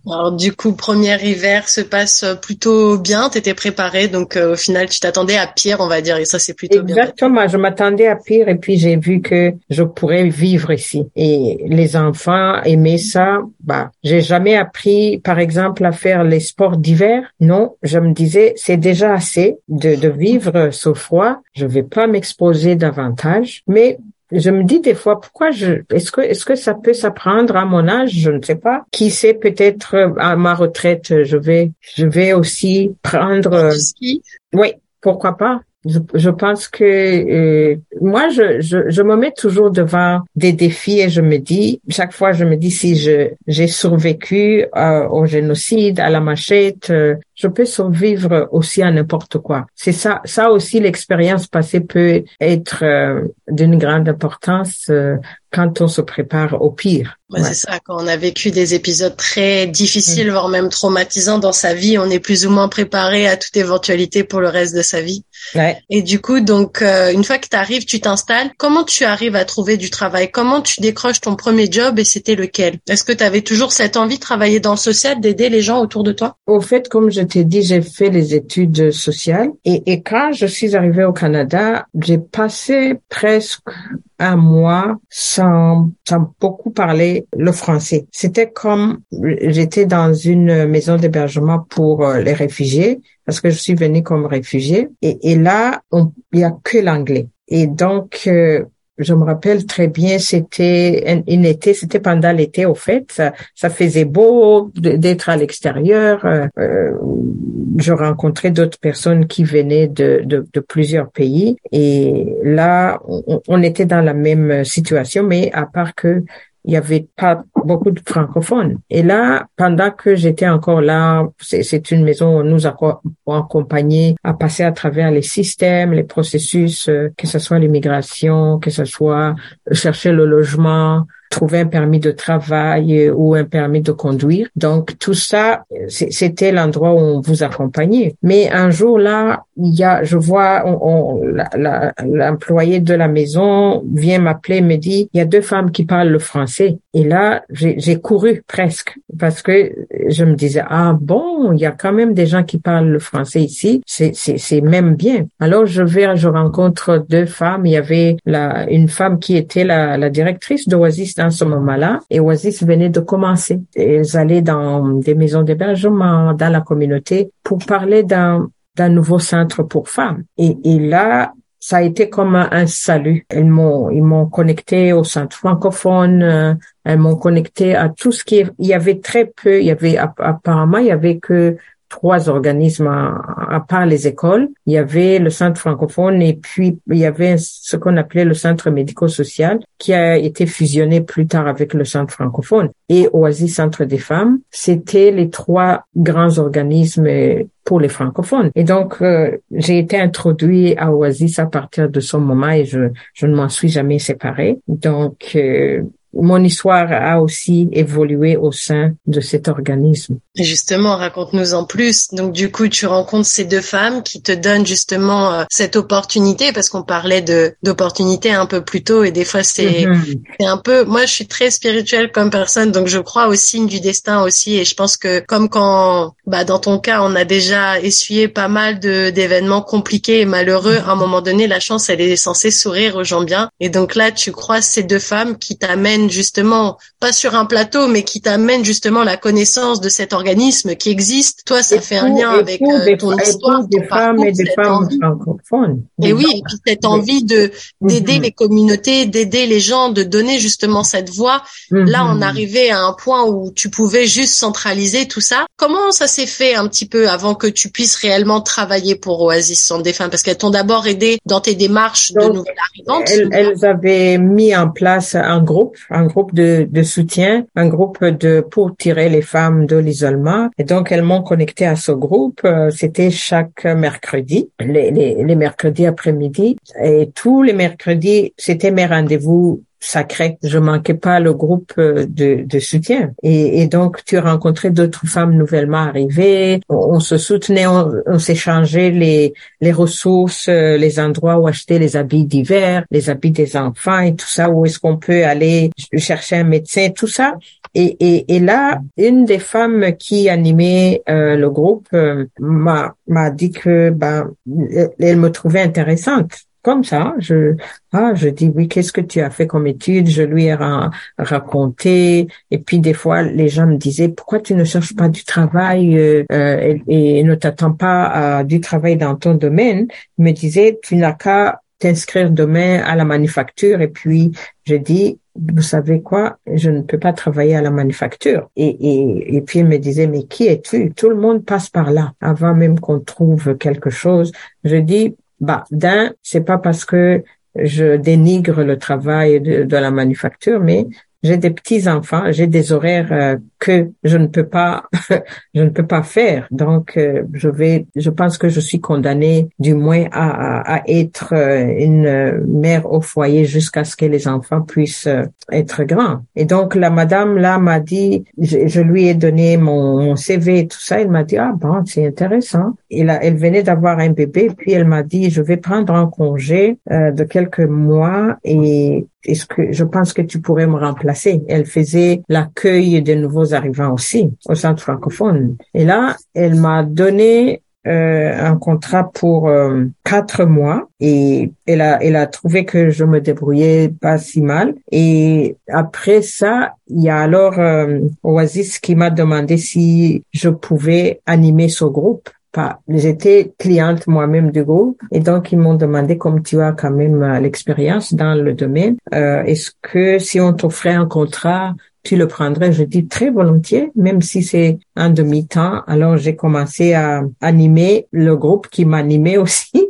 Alors du coup, premier hiver se passe plutôt bien. T'étais préparé, donc euh, au final, tu t'attendais à pire, on va dire, et ça c'est plutôt bien. Exactement, je m'attendais à pire, et puis j'ai vu que je pourrais vivre ici. Et les enfants aimaient ça. Bah, j'ai jamais appris, par exemple, à faire les sports d'hiver. Non, je me disais, c'est déjà assez de, de vivre ce froid. Je vais pas m'exposer davantage, mais je me dis des fois pourquoi je est-ce que est-ce que ça peut s'apprendre à mon âge? Je ne sais pas. Qui sait peut-être euh, à ma retraite je vais je vais aussi prendre euh, oui pourquoi pas. Je, je pense que euh, moi, je, je, je, me mets toujours devant des défis et je me dis, chaque fois, je me dis si je j'ai survécu euh, au génocide, à la machette, euh, je peux survivre aussi à n'importe quoi. C'est ça, ça aussi, l'expérience passée peut être d'une grande importance quand on se prépare au pire. C'est ça, quand on a vécu des épisodes très difficiles, mm. voire même traumatisants dans sa vie, on est plus ou moins préparé à toute éventualité pour le reste de sa vie. Ouais. Et du coup, donc, euh, une fois que tu arrives, tu t'installes. Comment tu arrives à trouver du travail? Comment tu décroches ton premier job et c'était lequel? Est-ce que tu avais toujours cette envie de travailler dans le social, d'aider les gens autour de toi? Au fait, comme je t'ai dit, j'ai fait les études sociales et, et quand je suis arrivée au Canada, j'ai passé presque un mois sans, sans beaucoup parler le français. C'était comme j'étais dans une maison d'hébergement pour euh, les réfugiés parce que je suis venue comme réfugié et, et là il y a que l'anglais. Et donc euh, je me rappelle très bien, c'était un, été, c'était pendant l'été au fait, ça, ça faisait beau d'être à l'extérieur. Euh, euh, je rencontrais d'autres personnes qui venaient de, de, de, plusieurs pays et là, on, on, était dans la même situation, mais à part que il y avait pas beaucoup de francophones. Et là, pendant que j'étais encore là, c'est une maison où nous avons accompagné à passer à travers les systèmes, les processus, euh, que ce soit l'immigration, que ce soit chercher le logement, trouver un permis de travail ou un permis de conduire. Donc tout ça, c'était l'endroit où on vous accompagnait. Mais un jour là, il y a, je vois, l'employé de la maison vient m'appeler, me dit, il y a deux femmes qui parlent le français. Et là, j'ai couru presque parce que je me disais, ah bon, il y a quand même des gens qui parlent le français ici. C'est même bien. Alors je vais, je rencontre deux femmes. Il y avait la, une femme qui était la, la directrice d'Oasis dans ce moment-là et Oasis venait de commencer. Ils allaient dans des maisons d'hébergement, dans la communauté pour parler d'un d'un nouveau centre pour femmes. Et, et là, ça a été comme un, salut. Ils m'ont, ils m'ont connecté au centre francophone, euh, elles m'ont connecté à tout ce qui, il y avait très peu, il y avait, apparemment, il y avait que trois organismes à, part les écoles. Il y avait le centre francophone et puis il y avait ce qu'on appelait le centre médico-social qui a été fusionné plus tard avec le centre francophone et Oasis Centre des femmes. C'était les trois grands organismes pour les francophones. Et donc, euh, j'ai été introduit à Oasis à partir de ce moment et je, je ne m'en suis jamais séparée. Donc, euh, mon histoire a aussi évolué au sein de cet organisme. Justement, raconte-nous en plus. Donc du coup, tu rencontres ces deux femmes qui te donnent justement euh, cette opportunité parce qu'on parlait de d'opportunité un peu plus tôt et des fois c'est mm-hmm. c'est un peu moi je suis très spirituelle comme personne donc je crois au signe du destin aussi et je pense que comme quand bah dans ton cas, on a déjà essuyé pas mal de d'événements compliqués et malheureux, à un moment donné la chance elle est censée sourire aux gens bien et donc là tu crois ces deux femmes qui t'amènent justement, pas sur un plateau, mais qui t'amène justement la connaissance de cet organisme qui existe. Toi, ça fait un lien avec euh, ton histoire, des femmes et des femmes francophones. Et oui, et puis cette envie de d'aider mm-hmm. les communautés, d'aider les gens, de donner justement cette voix. Là, on arrivait à un point où tu pouvais juste centraliser tout ça. Comment ça s'est fait un petit peu avant que tu puisses réellement travailler pour Oasis des femmes? Parce qu'elles t'ont d'abord aidé dans tes démarches de nouvelles arrivantes. Elles, elles avaient mis en place un groupe un groupe de, de soutien, un groupe de pour tirer les femmes de l'isolement. Et donc elles m'ont connecté à ce groupe. Euh, c'était chaque mercredi, les, les, les mercredis après-midi, et tous les mercredis, c'était mes rendez-vous sacré. Je manquais pas le groupe euh, de, de soutien. Et, et, donc, tu rencontrais d'autres femmes nouvellement arrivées. On, se soutenait, on, s'échangeait les, les ressources, euh, les endroits où acheter les habits d'hiver, les habits des enfants et tout ça, où est-ce qu'on peut aller chercher un médecin, tout ça. Et, et, et là, une des femmes qui animait euh, le groupe m'a m'a dit que ben elle me trouvait intéressante comme ça, je ah, je dis oui, qu'est-ce que tu as fait comme étude? Je lui ai raconté. Et puis des fois, les gens me disaient pourquoi tu ne cherches pas du travail euh, euh, et, ne t'attends pas à du travail dans ton domaine? Il me disait tu n'as qu'à t'inscrire demain à la manufacture. Et puis je dis vous savez quoi, je ne peux pas travailler à la manufacture. Et, et, et puis il me disait, mais qui es-tu? Tout le monde passe par là avant même qu'on trouve quelque chose. Je dis, bah, d'un, c'est pas parce que je dénigre le travail de, de la manufacture, mais j'ai des petits enfants, j'ai des horaires euh, que je ne peux pas, je ne peux pas faire. Donc, euh, je vais, je pense que je suis condamnée, du moins, à, à, être euh, une mère au foyer jusqu'à ce que les enfants puissent être grands. Et donc, la madame là m'a dit, je, lui ai donné mon, mon, CV et tout ça. Elle m'a dit, ah bon, c'est intéressant. Et là, elle venait d'avoir un bébé, puis elle m'a dit, je vais prendre un congé de quelques mois et est-ce que je pense que tu pourrais me remplacer Elle faisait l'accueil des nouveaux arrivants aussi au centre francophone. Et là, elle m'a donné euh, un contrat pour euh, quatre mois et elle a elle a trouvé que je me débrouillais pas si mal et après ça il y a alors euh, Oasis qui m'a demandé si je pouvais animer ce groupe J'étais cliente moi-même du groupe et donc ils m'ont demandé comme tu as quand même euh, l'expérience dans le domaine, euh, est-ce que si on t'offrait un contrat, tu le prendrais? Je dis très volontiers, même si c'est un demi-temps. Alors j'ai commencé à animer le groupe qui m'animait aussi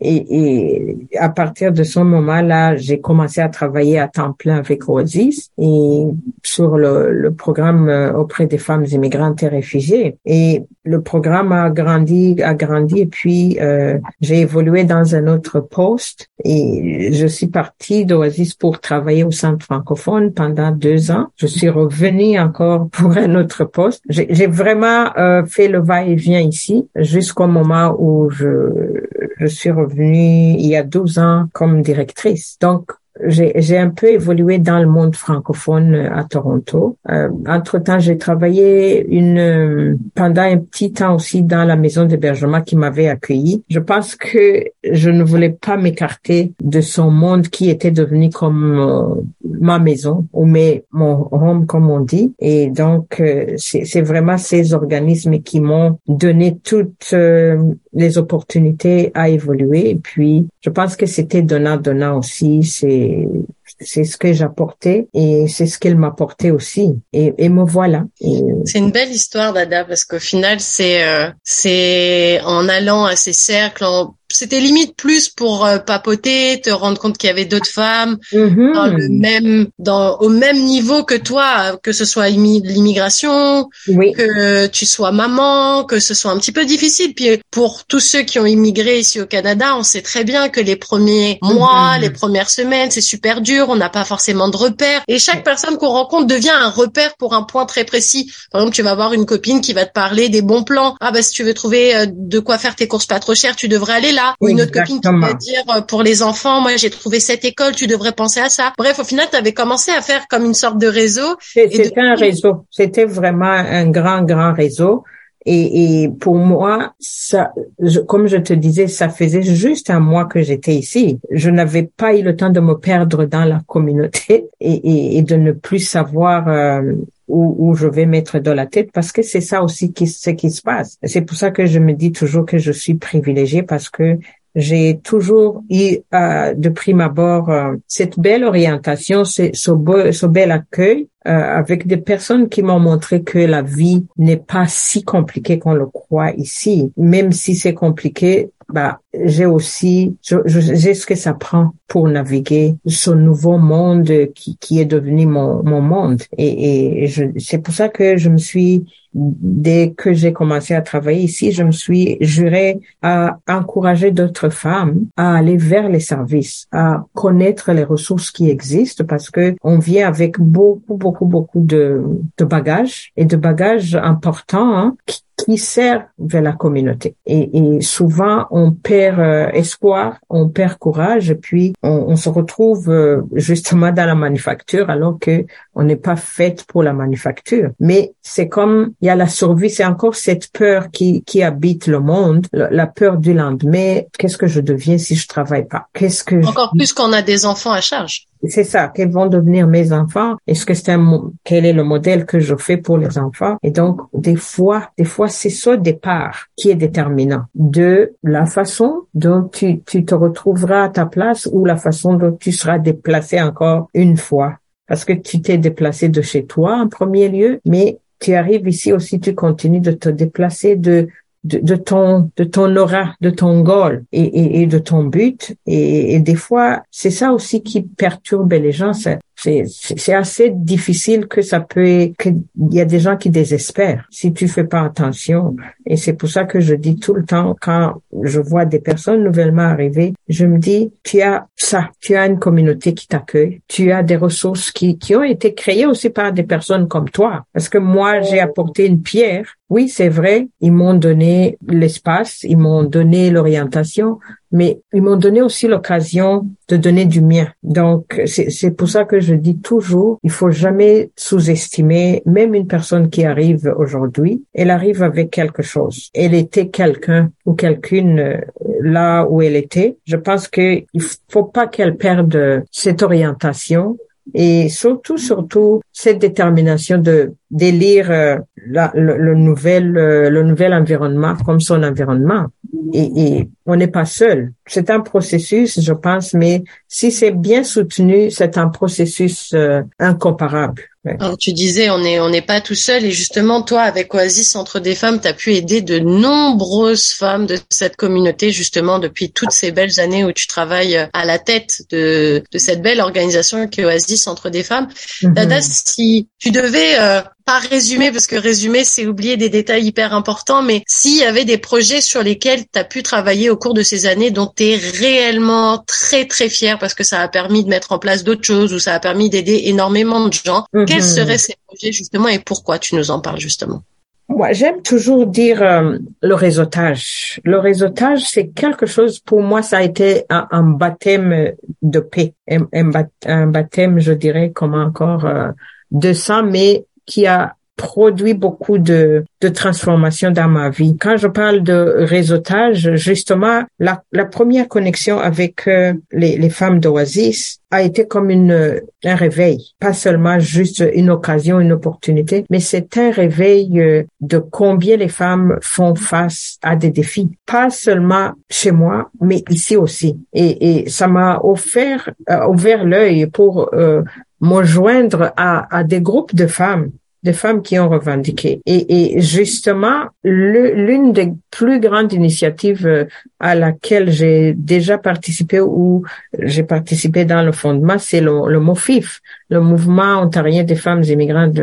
et, et, à partir de ce moment-là, j'ai commencé à travailler à temps plein avec Oasis et sur le, le, programme euh, auprès des femmes immigrantes et réfugiées. Et le programme a grandi, a grandi et puis euh, j'ai évolué dans un autre poste et je suis partie d'Oasis pour travailler au centre francophone pendant deux ans. Je suis revenue encore pour un autre poste. J'ai vraiment euh, fait le va-et-vient ici jusqu'au moment où je, je suis revenue il y a 12 ans comme directrice. Donc, j'ai un peu évolué dans le monde francophone euh, à Toronto. Euh, entre-temps, j'ai travaillé une euh, pendant un petit temps aussi dans la maison d'hébergement qui m'avait accueilli. Je pense que je ne voulais pas m'écarter de son monde qui était devenu comme ma maison ou mes, mon home comme on dit. Et donc, c'est vraiment ces organismes qui m'ont donné toutes les opportunités à évoluer. Et puis, je pense que c'était donnant-donnant aussi. C'est c'est ce que j'apportais et c'est ce qu'elle m'apportait aussi. Et, et me voilà. C'est une belle histoire, Dada, parce qu'au final, c'est euh, c'est en allant à ces cercles, en c'était limite plus pour euh, papoter, te rendre compte qu'il y avait d'autres femmes Mhm. dans le même, dans au même niveau que toi, que ce soit immi- l'immigration, Oui. que tu sois maman, que ce soit un petit peu difficile. Puis pour tous ceux qui ont immigré ici au Canada, on sait très bien que les premiers mois, Mhm. les premières semaines, c'est super dur. On n'a pas forcément de repères. Et chaque personne qu'on rencontre devient un repère pour un point très précis. Par exemple, tu vas avoir une copine qui va te parler des bons plans. Ah bah si tu veux trouver euh, de quoi faire tes courses pas trop chères, tu devrais aller là. Ou une autre copine qui va te dire euh, pour les enfants, moi j'ai trouvé cette école, tu devrais penser à ça. Bref, au final, tu avais commencé à faire comme une sorte de réseau. C'était un réseau. C'était vraiment un grand, grand réseau. Et, et pour moi, ça, je- comme je te disais, ça faisait juste un mois que j'étais ici. Je n'avais pas eu le temps de me perdre dans la communauté et, et, et de ne plus savoir euh, où, où je vais mettre de la tête parce que c'est ça aussi qui, ce qui se passe. C'est pour ça que je me dis toujours que je suis privilégiée parce que j'ai toujours eu euh, de prime abord euh, cette belle orientation, c'est ce, beau, ce bel accueil euh, avec des personnes qui m'ont montré que la vie n'est pas si compliquée qu'on le croit ici. Même si c'est compliqué, bah j'ai aussi je- je- j'ai ce que ça prend pour naviguer ce nouveau monde qui, qui est devenu mon, mon monde. Et, et c'est pour ça que je me suis dès que j'ai commencé à travailler ici, je me suis juré à encourager d'autres femmes à aller vers les services, à connaître les ressources qui existent parce que on vient avec beaucoup, beaucoup, beaucoup de, de bagages et de bagages importants hein, qui, qui servent vers la communauté. Et, et souvent, on perd euh, espoir, on perd courage, et puis on, on se retrouve euh, justement dans la manufacture alors que on n'est pas faite pour la manufacture. Mais c'est comme il y a la survie, c'est encore cette peur qui, qui habite le monde, la, peur du lendemain. Qu'est-ce que je deviens si je travaille pas? Qu'est-ce que Encore plus qu'on a des enfants à charge. C'est ça, quels vont devenir mes enfants. Est-ce que c'est un quel est le modèle que je fais pour les enfants? Et donc des fois, des fois c'est ce départ qui est déterminant de la façon dont tu, tu te retrouveras à ta place ou la façon dont tu seras déplacé encore une fois. Parce que tu t'es déplacé de chez toi en premier lieu, mais tu arrives ici aussi, tu continues de te déplacer de de, ton de ton aura, de ton goal et, et, de ton but. Et des fois, c'est ça aussi qui perturbe les gens. C'est assez difficile que ça peut que il y a des gens qui désespèrent si tu fais pas attention. Et c'est pour ça que je dis tout le temps quand je vois des personnes nouvellement arrivées, je me dis tu as ça, tu as une communauté qui t'accueille, tu as des ressources qui qui ont été créées aussi par des personnes comme toi. Parce que moi, j'ai apporté une pierre. Oui, c'est vrai, ils m'ont donné l'espace, ils m'ont donné l'orientation, mais ils m'ont donné aussi l'occasion de donner du mien. Donc, c'est pour ça que je dis toujours, il faut jamais sous-estimer même une personne qui arrive aujourd'hui. Elle arrive avec quelque chose. Elle était quelqu'un ou quelqu'une euh, là où elle était. Je pense que il faut pas qu'elle perde cette orientation et surtout, surtout, cette détermination de d'élire euh, le, le nouvel euh, le nouvel environnement comme son environnement. Et, et on n'est pas seul. C'est un processus, je pense, mais si c'est bien soutenu, c'est un processus euh, incomparable. Ouais. Alors, tu disais, on n'est on pas tout seul et justement, toi, avec Oasis Centre des femmes, tu as pu aider de nombreuses femmes de cette communauté justement depuis toutes ces belles années où tu travailles à la tête de, de cette belle organisation qui est Oasis Centre des femmes. Mhm. Dada, si tu devais euh, pas résumer, parce que résumer, c'est oublier des détails hyper importants, mais s'il y avait des projets sur lesquels tu as pu travailler au cours de ces années dont tu es réellement très très fier parce que ça a permis de mettre en place d'autres choses ou ça a permis d'aider énormément de gens, Mhm. quels seraient ces projets justement et pourquoi tu nous en parles justement? Moi, j'aime toujours dire euh, le réseautage. Le réseautage, c'est quelque chose, pour moi, ça a été un, un baptême de paix, un baptême, je dirais, comme encore euh, de sang, mais qui a produit beaucoup de, de transformations dans ma vie. Quand je parle de réseautage, justement, la, la première connexion avec euh, les, les femmes d'Oasis a été comme une, un réveil, pas seulement juste une occasion, une opportunité, mais c'est un réveil euh, de combien les femmes font face à des défis, pas seulement chez moi, mais ici aussi. Et, et ça m'a offert, euh, ouvert l'œil pour me joindre à, à des groupes de femmes des femmes qui ont revendiqué. Et, et justement, l'une des plus grandes initiatives euh, à laquelle j'ai déjà participé ou j'ai participé dans le fondement, c'est le, le MOFIF, le Mouvement ontarien des femmes immigrantes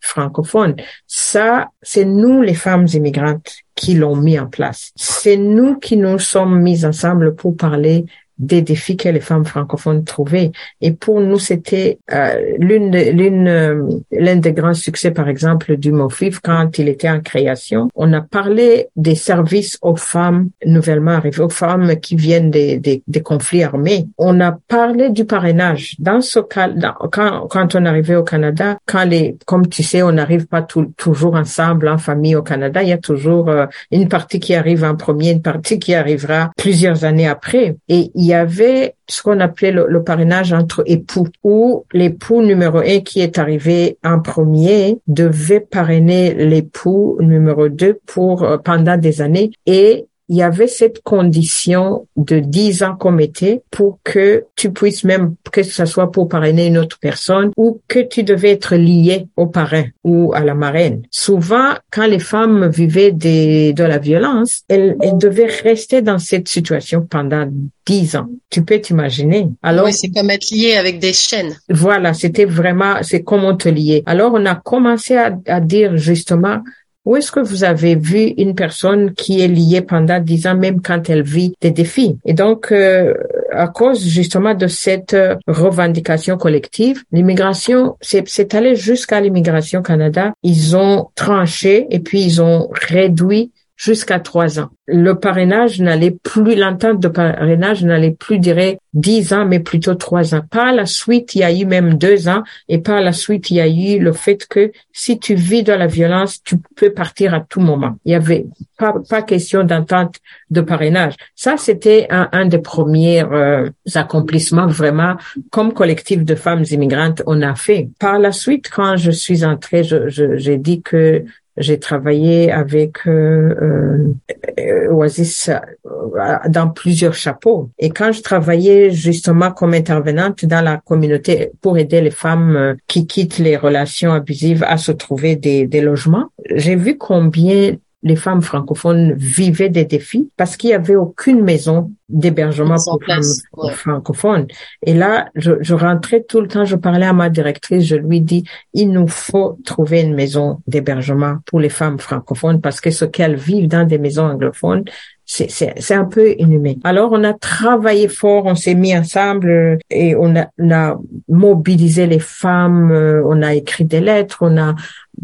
francophones. Ça, c'est nous les femmes immigrantes qui l'ont mis en place. C'est nous qui nous sommes mis ensemble pour parler des défis que les femmes francophones trouvaient. Et pour nous, c'était euh, l'une l'une euh, l'un des grands succès, par exemple, du MOFIF quand il était en création. On a parlé des services aux femmes nouvellement arrivées, aux femmes qui viennent des, des, des conflits armés. On a parlé du parrainage. Dans ce cas, quand, quand on arrivait au Canada, quand les, comme tu sais, on n'arrive pas toujours ensemble en famille au Canada, il y a toujours euh, une partie qui arrive en premier, une partie qui arrivera plusieurs années après. Et y avait ce qu'on appelait le, parrainage entre époux, où l'époux numéro un qui est arrivé en premier devait parrainer l'époux numéro deux pour euh, pendant des années et il y avait cette condition de 10 ans qu'on mettait pour que tu puisses même, que ce soit pour parrainer une autre personne ou que tu devais être lié au parrain ou à la marraine. Souvent, quand les femmes vivaient des, de la violence, elles, elles devaient rester dans cette situation pendant 10 ans. Tu peux t'imaginer. Alors. Oui, c'est comme être lié avec des chaînes. Voilà, c'était vraiment, c'est comme on te liait. Alors, on a commencé à, à dire justement, où est-ce que vous avez vu une personne qui est liée pendant dix ans, même quand elle vit des défis? Et donc, euh, à cause justement de cette euh, revendication collective, l'immigration, c'est allé jusqu'à l'immigration Canada. Ils ont tranché et puis ils ont réduit jusqu'à trois ans. Le parrainage n'allait plus, l'entente de parrainage n'allait plus durer dix ans, mais plutôt trois ans. Par la suite, il y a eu même deux ans, et par la suite, il y a eu le fait que si tu vis dans la violence, tu peux partir à tout moment. Il y avait pas, pas question d'entente de parrainage. Ça, c'était un, un des premiers euh, accomplissements vraiment comme collectif de femmes immigrantes on a fait. Par la suite, quand je suis entrée, j'ai je, dit que j'ai travaillé avec euh, euh, Oasis euh, dans plusieurs chapeaux. Et quand je travaillais justement comme intervenante dans la communauté pour aider les femmes euh, qui quittent les relations abusives à se trouver des, des logements, j'ai vu combien les femmes francophones vivaient des défis parce qu'il y avait aucune maison d'hébergement pour femmes francophones. Et là, je, je, rentrais tout le temps, je parlais à ma directrice, je lui dis, il nous faut trouver une maison d'hébergement pour les femmes francophones parce que ce qu'elles vivent dans des maisons anglophones, c'est un peu inhumain. Alors, on a travaillé fort, on s'est mis ensemble euh, et on a, on a mobilisé les femmes, euh, on a écrit des lettres, on a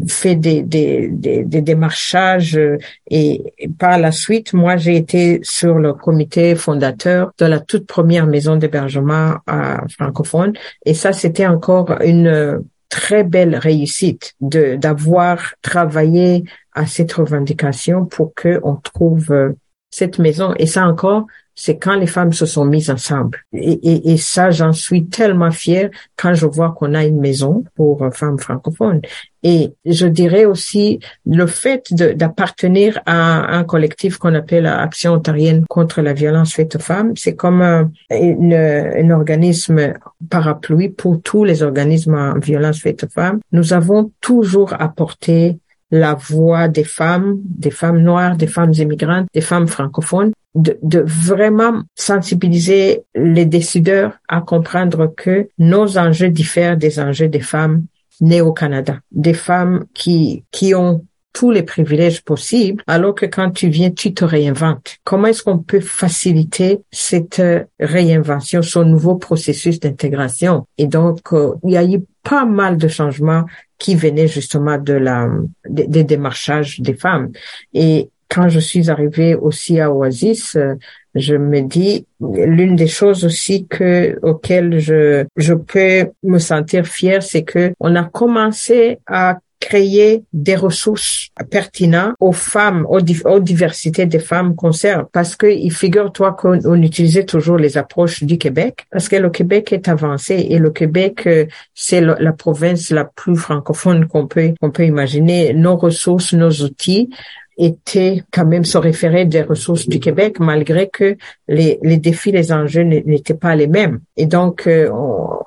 fait des, des, des, des démarchages euh, et, par la suite, moi, j'ai été sur le comité fondateur de la toute première maison d'hébergement francophone et ça, c'était encore une très belle réussite de d'avoir travaillé à cette revendication pour que on trouve cette maison. Et ça encore, c'est quand les femmes se sont mises ensemble. Et, ça, j'en suis tellement fière quand je vois qu'on a une maison pour femmes francophones. Et je dirais aussi le fait d'appartenir à un collectif qu'on appelle Action ontarienne contre la violence faite aux femmes, c'est comme un, un organisme parapluie pour tous les organismes en violence faite aux femmes. Nous avons toujours apporté la voix des femmes, des femmes noires, des femmes immigrantes, des femmes francophones, de, de, vraiment sensibiliser les décideurs à comprendre que nos enjeux diffèrent des enjeux des femmes nées au Canada, des femmes qui, qui ont tous les privilèges possibles, alors que quand tu viens, tu te réinventes. Comment est-ce qu'on peut faciliter cette réinvention, ce nouveau processus d'intégration? Et donc, euh, il y a eu pas mal de changements qui venaient justement de la des, démarchages des femmes. Et quand je suis arrivée aussi à Oasis, je me dis l'une des choses aussi que auxquelles je je peux me sentir fière, c'est que on a commencé à créer des ressources pertinentes aux femmes, aux, diversités des femmes sert. Parce que figure-toi qu'on utilisait toujours les approches du Québec, parce que le Québec est avancé et le Québec, euh, c'est la province la plus francophone qu'on peut, qu'on peut imaginer. Nos ressources, nos outils, étaient quand même se référer des ressources du Québec, malgré que les, les défis, les enjeux n'étaient pas les mêmes. Et donc, euh,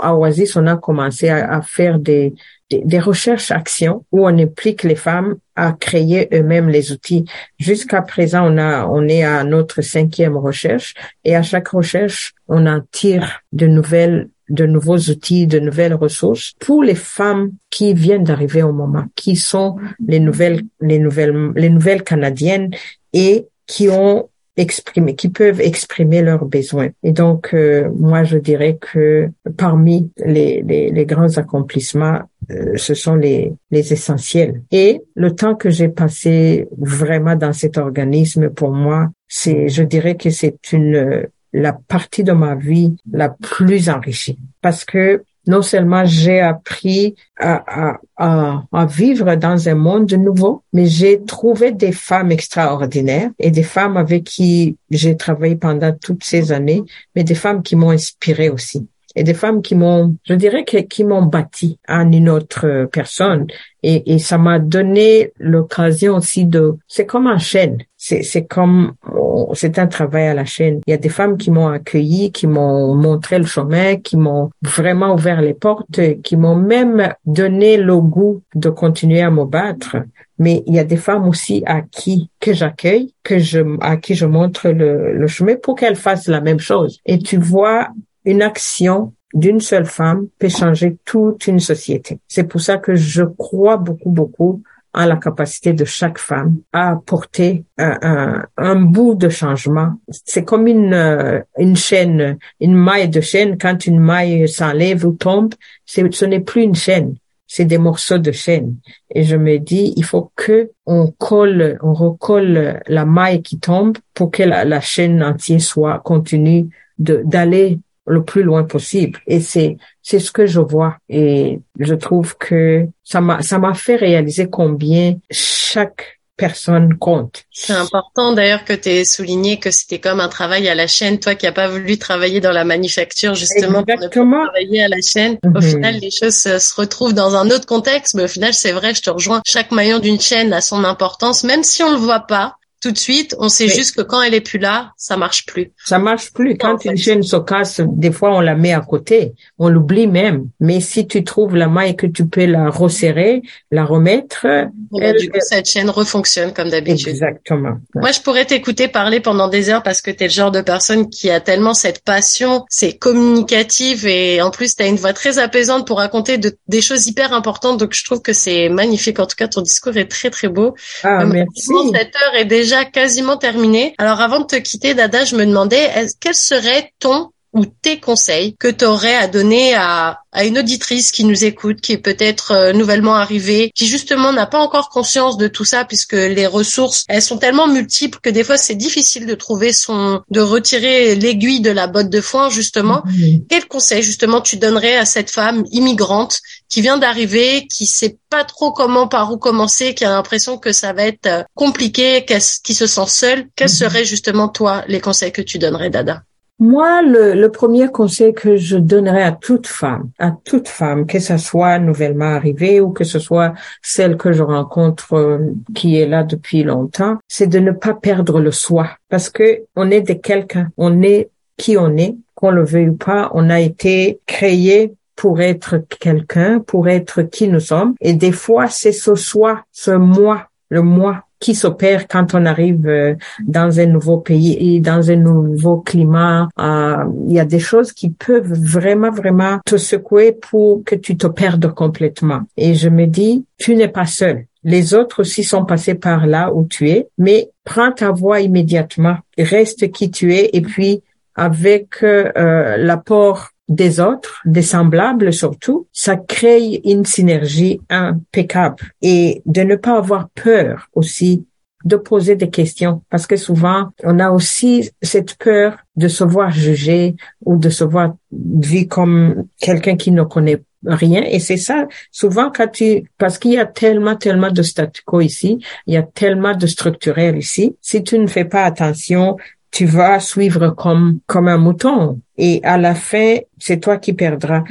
à Oasis, on a commencé à, à faire des, des, recherches-actions où on implique les femmes à créer eux-mêmes les outils. Jusqu'à présent, on a, on est à notre cinquième recherche et à chaque recherche, on en tire de nouvelles de nouveaux outils, de nouvelles ressources pour les femmes qui viennent d'arriver au moment, qui sont les nouvelles, les nouvelles, les nouvelles canadiennes et qui ont exprimer, qui peuvent exprimer leurs besoins. Et donc, euh, moi, je dirais que parmi les, les, les grands accomplissements, euh, ce sont les, les essentiels. Et le temps que j'ai passé vraiment dans cet organisme, pour moi, c'est, je dirais que c'est une la partie de ma vie la plus enrichie parce que non seulement j'ai appris à, à, à, vivre dans un monde nouveau, mais j'ai trouvé des femmes extraordinaires et des femmes avec qui j'ai travaillé pendant toutes ces années, mais des femmes qui m'ont inspiré aussi et des femmes qui m'ont, je dirais, qui m'ont bâti en une autre personne. Et, et ça m'a donné l'occasion aussi de, c'est comme en chaîne. C'est, comme, oh, c'est un travail à la chaîne. Il y a des femmes qui m'ont accueilli, qui m'ont montré le chemin, qui m'ont vraiment ouvert les portes, qui m'ont même donné le goût de continuer à me battre. Mais il y a des femmes aussi à qui que j'accueille, que je, à qui je montre le, le chemin pour qu'elles fassent la même chose. Et tu vois, une action d'une seule femme peut changer toute une société. C'est pour ça que je crois beaucoup, beaucoup en la capacité de chaque femme à apporter un, un, bout de changement. C'est comme une, euh, une chaîne, une maille de chaîne. Quand une maille s'enlève ou tombe, ce n'est plus une chaîne, c'est des morceaux de chaîne. Et je me dis, il faut que on colle, on recolle la maille qui tombe pour que la, la chaîne entière soit continue d'aller le plus loin possible. Et c'est c'est ce que je vois et je trouve que ça m'a ça m'a fait réaliser combien chaque personne compte. C'est important d'ailleurs que tu aies souligné que c'était comme un travail à la chaîne, toi qui n'as pas voulu travailler dans la manufacture justement Exactement. pour travailler à la chaîne. Au mhm. final, les choses se retrouvent dans un autre contexte, mais au final, c'est vrai, je te rejoins. Chaque maillon d'une chaîne a son importance, même si on le voit pas tout de suite. On sait juste que quand elle est plus là, ça marche plus. Ça marche plus. Quand une chaîne se casse, des fois on la met à côté, on l'oublie même. Mais si tu trouves la maille que tu peux la resserrer, la remettre, elle... du coup cette chaîne refonctionne comme d'habitude. Exactement. Moi, je pourrais t'écouter parler pendant des heures parce que tu es le genre de personne qui a tellement cette passion, c'est communicative et en plus tu as une voix très apaisante pour raconter des choses hyper importantes. Donc je trouve que c'est magnifique. En tout cas, ton discours est très très beau. Ah, merci. Cette heure est déjà quasiment terminé. Alors avant de te quitter, Dada, je me demandais quel serait ton ou tes conseils que tu aurais à donner à, à une auditrice qui nous écoute, qui est peut-être euh, nouvellement arrivée, qui justement n'a pas encore conscience de tout ça, puisque les ressources, elles sont tellement multiples que des fois c'est difficile de trouver son, de retirer l'aiguille de la botte de foin justement. Quel conseil justement tu donnerais à cette femme immigrante qui vient d'arriver, qui sait pas trop comment par où commencer, qui a l'impression que ça va être euh, compliqué, qui se sent seule? Quels mhm. seraient justement toi les conseils que tu donnerais, Dada? Moi, le, le, premier conseil que je donnerais à toute femme, à toute femme, que ce soit nouvellement arrivée ou que ce soit celle que je rencontre euh, qui est là depuis longtemps, c'est de ne pas perdre le soi. Parce que on est de quelqu'un, on est qui on est, qu'on le veuille ou pas, on a été créé pour être quelqu'un, pour être qui nous sommes. Et des fois, c'est ce soi, ce moi, le moi qui s'opère quand on arrive euh, dans un nouveau pays et dans un nouveau climat. Euh, il y a des choses qui peuvent vraiment, vraiment te secouer pour que tu te perdes complètement. Et je me dis, tu n'es pas seul. Les autres aussi sont passés par là où tu es, mais prends ta voix immédiatement, reste qui tu es et puis avec euh, l'apport des autres, des semblables surtout, ça crée une synergie impeccable et de ne pas avoir peur aussi de poser des questions parce que souvent on a aussi cette peur de se voir jugé ou de se voir vu comme quelqu'un qui ne connaît rien. Et c'est ça, souvent quand tu, parce qu'il y a tellement, tellement de statu quo ici, il y a tellement de structurels ici. Si tu ne fais pas attention, tu vas suivre comme comme un mouton. Et à la fin c'est toi qui perdras.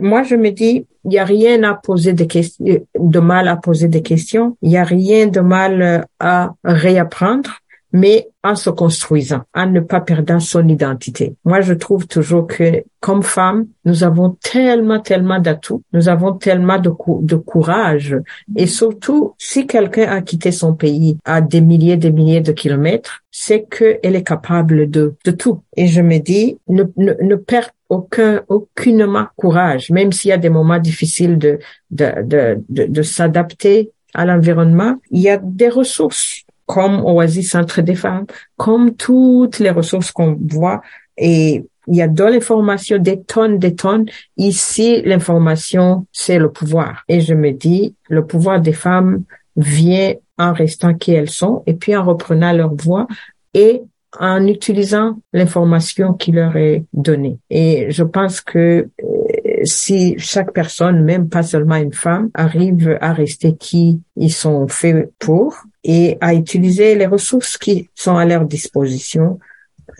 moi je me dis il y a rien à poser de questions de mal à poser des questions, il y a rien de mal à réapprendre mais en se construisant, en ne pas perdant son identité. Moi, je trouve toujours que comme femme, nous avons tellement, tellement d'atouts, nous avons tellement de, de courage. Et surtout, si quelqu'un a quitté son pays à des milliers, des milliers de kilomètres, c'est qu'elle est capable de, de tout. Et je me dis, ne, ne, ne perd aucun, aucunement courage, même s'il y a des moments difficiles de, de, de, de s'adapter à l'environnement, il y a des ressources comme Oasis Centre des femmes, comme toutes les ressources qu'on voit. Et il y a dans l'information des tonnes, des tonnes. Ici, l'information, c'est le pouvoir. Et je me dis, le pouvoir des femmes vient en restant qui elles sont et puis en reprenant leur voix et en utilisant l'information qui leur est donnée. Et je pense que euh, si chaque personne, même pas seulement une femme, arrive à rester qui ils sont faits pour et à utiliser les ressources qui sont à leur disposition,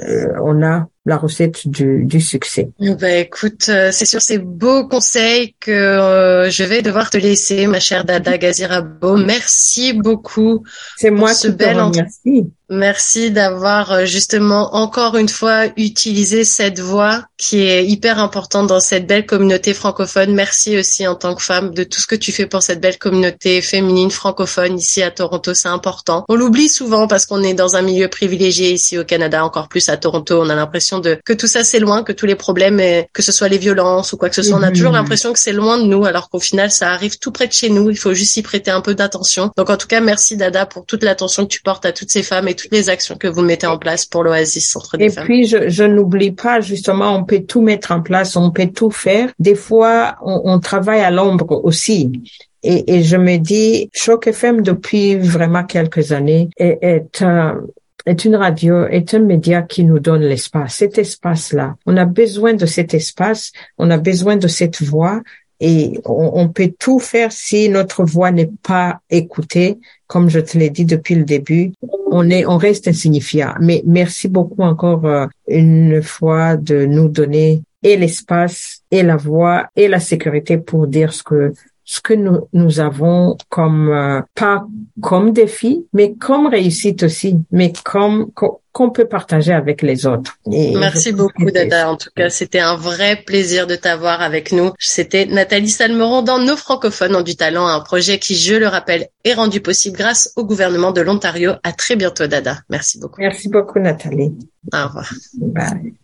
euh, on a la recette du, du succès. Ben écoute, euh, c'est sur ces beaux conseils que euh, je vais devoir te laisser, ma chère Dada Gazirabo. Merci beaucoup. C'est moi ce qui bel te remercie. Merci d'avoir euh, justement encore une fois utilisé cette voix qui est hyper importante dans cette belle communauté francophone. Merci aussi en tant que femme de tout ce que tu fais pour cette belle communauté féminine francophone ici à Toronto. C'est important. On l'oublie souvent parce qu'on est dans un milieu privilégié ici au Canada, encore plus à Toronto. On a l'impression de que tout ça c'est loin, que tous les problèmes, que ce soit les violences ou quoi que ce soit, on a toujours mhm. l'impression que c'est loin de nous, alors qu'au final ça arrive tout près de chez nous. Il faut juste y prêter un peu d'attention. Donc en tout cas, merci Dada pour toute l'attention que tu portes à toutes ces femmes toutes les actions que vous mettez en place pour l'Oasis Centre des Et puis, je, je n'oublie pas, justement, on peut tout mettre en place, on peut tout faire. Des fois, on, on travaille à l'ombre aussi. Et, et, je me dis, Choc FM, depuis vraiment quelques années, est, est, est une radio, est un média qui nous donne l'espace, cet espace-là. On a besoin de cet espace, on a besoin de cette voix et on, peut tout faire si notre voix n'est pas écoutée. Comme je te l'ai dit depuis le début, on est, on reste insignifiant. Mais merci beaucoup encore euh, une fois de nous donner et l'espace et la voix et la sécurité pour dire ce que ce que nous, nous avons comme euh, pas comme défi, mais comme réussite aussi, mais comme qu'on peut partager avec les autres. Merci beaucoup, Dada. En tout cas, c'était un vrai plaisir de t'avoir avec nous. C'était Nathalie Salmeron dans Nos francophones ont du talent, un projet qui, je le rappelle, est rendu possible grâce au gouvernement de l'Ontario. À très bientôt, Dada. Merci beaucoup. Merci beaucoup, Nathalie. Au revoir. Bye.